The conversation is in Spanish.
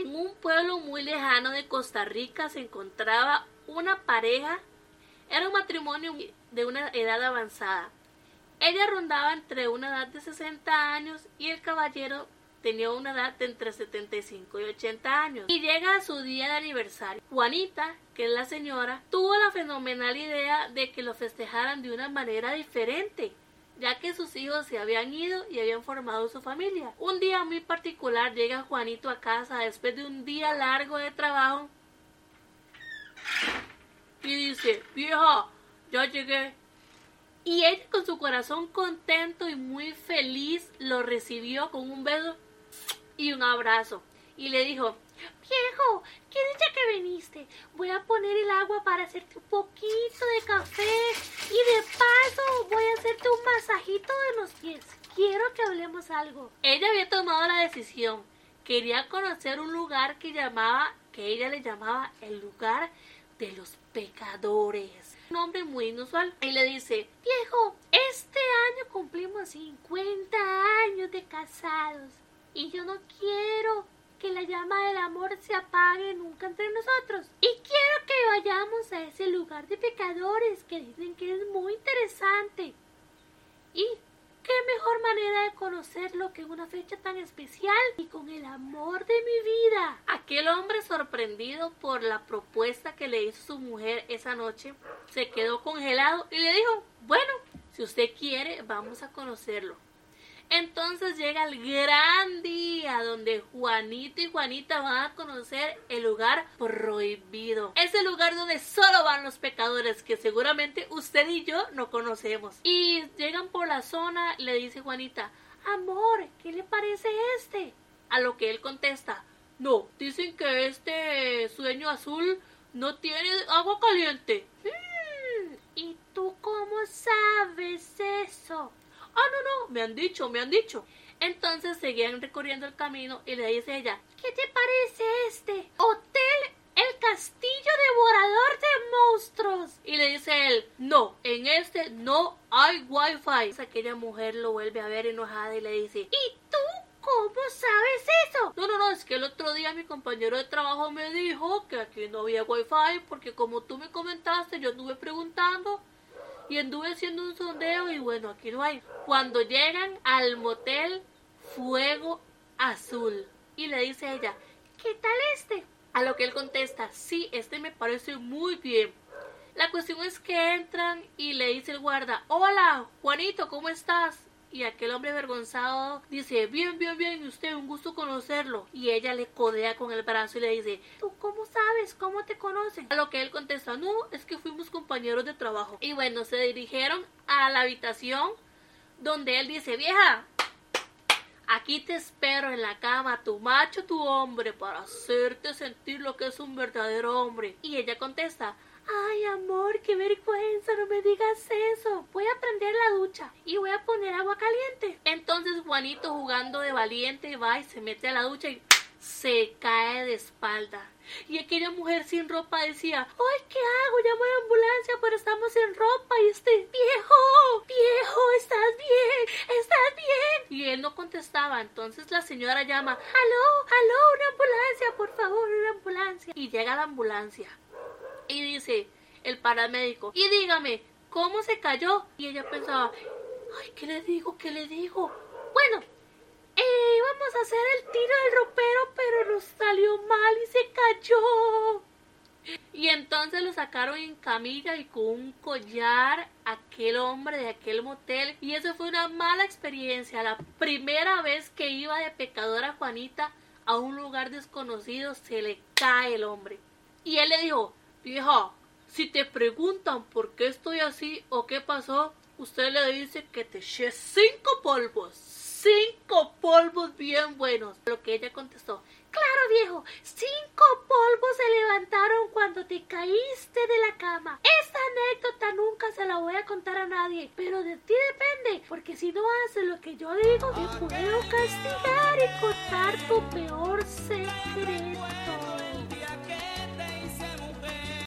En un pueblo muy lejano de Costa Rica se encontraba una pareja. Era un matrimonio de una edad avanzada. Ella rondaba entre una edad de 60 años y el caballero tenía una edad de entre 75 y 80 años. Y llega su día de aniversario. Juanita, que es la señora, tuvo la fenomenal idea de que lo festejaran de una manera diferente ya que sus hijos se habían ido y habían formado su familia. Un día muy particular llega Juanito a casa después de un día largo de trabajo y dice, vieja, ya llegué. Y ella con su corazón contento y muy feliz lo recibió con un beso y un abrazo. Y le dijo, Viejo, qué dicha que viniste. Voy a poner el agua para hacerte un poquito de café y de paso voy a hacerte un masajito de los pies. Quiero que hablemos algo. Ella había tomado la decisión. Quería conocer un lugar que llamaba, que ella le llamaba el lugar de los pecadores. Un nombre muy inusual. Y le dice, viejo, este año cumplimos 50 años de casados y yo no quiero que la llama del amor se apague nunca entre nosotros. Y quiero que vayamos a ese lugar de pecadores que dicen que es muy interesante. Y qué mejor manera de conocerlo que en una fecha tan especial y con el amor de mi vida. Aquel hombre sorprendido por la propuesta que le hizo su mujer esa noche se quedó congelado y le dijo, bueno, si usted quiere, vamos a conocerlo. Entonces llega el gran día donde Juanito y Juanita van a conocer el lugar prohibido. Es el lugar donde solo van los pecadores que seguramente usted y yo no conocemos. Y llegan por la zona, le dice Juanita, amor, ¿qué le parece este? A lo que él contesta, no, dicen que este sueño azul no tiene agua caliente. Me han dicho, me han dicho. Entonces seguían recorriendo el camino y le dice ella, ¿qué te parece este? Hotel El Castillo Devorador de Monstruos. Y le dice él, no, en este no hay wifi. Aquella mujer lo vuelve a ver enojada y le dice, ¿y tú ¿Cómo sabes eso? No, no, no, es que el otro día mi compañero de trabajo me dijo que aquí no había wifi porque como tú me comentaste, yo estuve preguntando y anduve haciendo un sondeo y bueno, aquí no hay. Cuando llegan al motel Fuego Azul y le dice ella, ¿qué tal este? A lo que él contesta, sí, este me parece muy bien. La cuestión es que entran y le dice el guarda, hola, Juanito, ¿cómo estás? Y aquel hombre avergonzado dice, bien, bien, bien, usted, un gusto conocerlo. Y ella le codea con el brazo y le dice, ¿tú cómo sabes? ¿Cómo te conocen? A lo que él contesta, no, es que fuimos compañeros de trabajo. Y bueno, se dirigieron a la habitación donde él dice, vieja, aquí te espero en la cama, tu macho, tu hombre, para hacerte sentir lo que es un verdadero hombre. Y ella contesta, Ay, amor, qué vergüenza, no me digas eso. Voy a prender la ducha y voy a poner agua caliente. Entonces Juanito jugando de valiente va y se mete a la ducha y se cae de espalda. Y aquella mujer sin ropa decía, ¡ay, qué hago! Llamo a la ambulancia, pero estamos sin ropa. Y este, viejo, viejo, ¿estás bien? ¿Estás bien? Y él no contestaba. Entonces la señora llama, ¡aló, aló, una ambulancia, por favor, una ambulancia! Y llega la ambulancia. Y dice el paramédico, y dígame, ¿cómo se cayó? Y ella pensaba, ay, ¿qué le digo? ¿Qué le digo? Bueno, eh, íbamos a hacer el tiro del ropero, pero nos salió mal y se cayó. Y entonces lo sacaron en camilla y con un collar aquel hombre de aquel motel. Y eso fue una mala experiencia. La primera vez que iba de pecadora Juanita a un lugar desconocido se le cae el hombre. Y él le dijo, Vieja, si te preguntan por qué estoy así o qué pasó, usted le dice que te eché cinco polvos. Cinco polvos bien buenos. Lo que ella contestó. Claro, viejo, cinco polvos se levantaron cuando te caíste de la cama. Esta anécdota nunca se la voy a contar a nadie, pero de ti depende, porque si no haces lo que yo digo, te puedo castigar y contar tu peor secreto.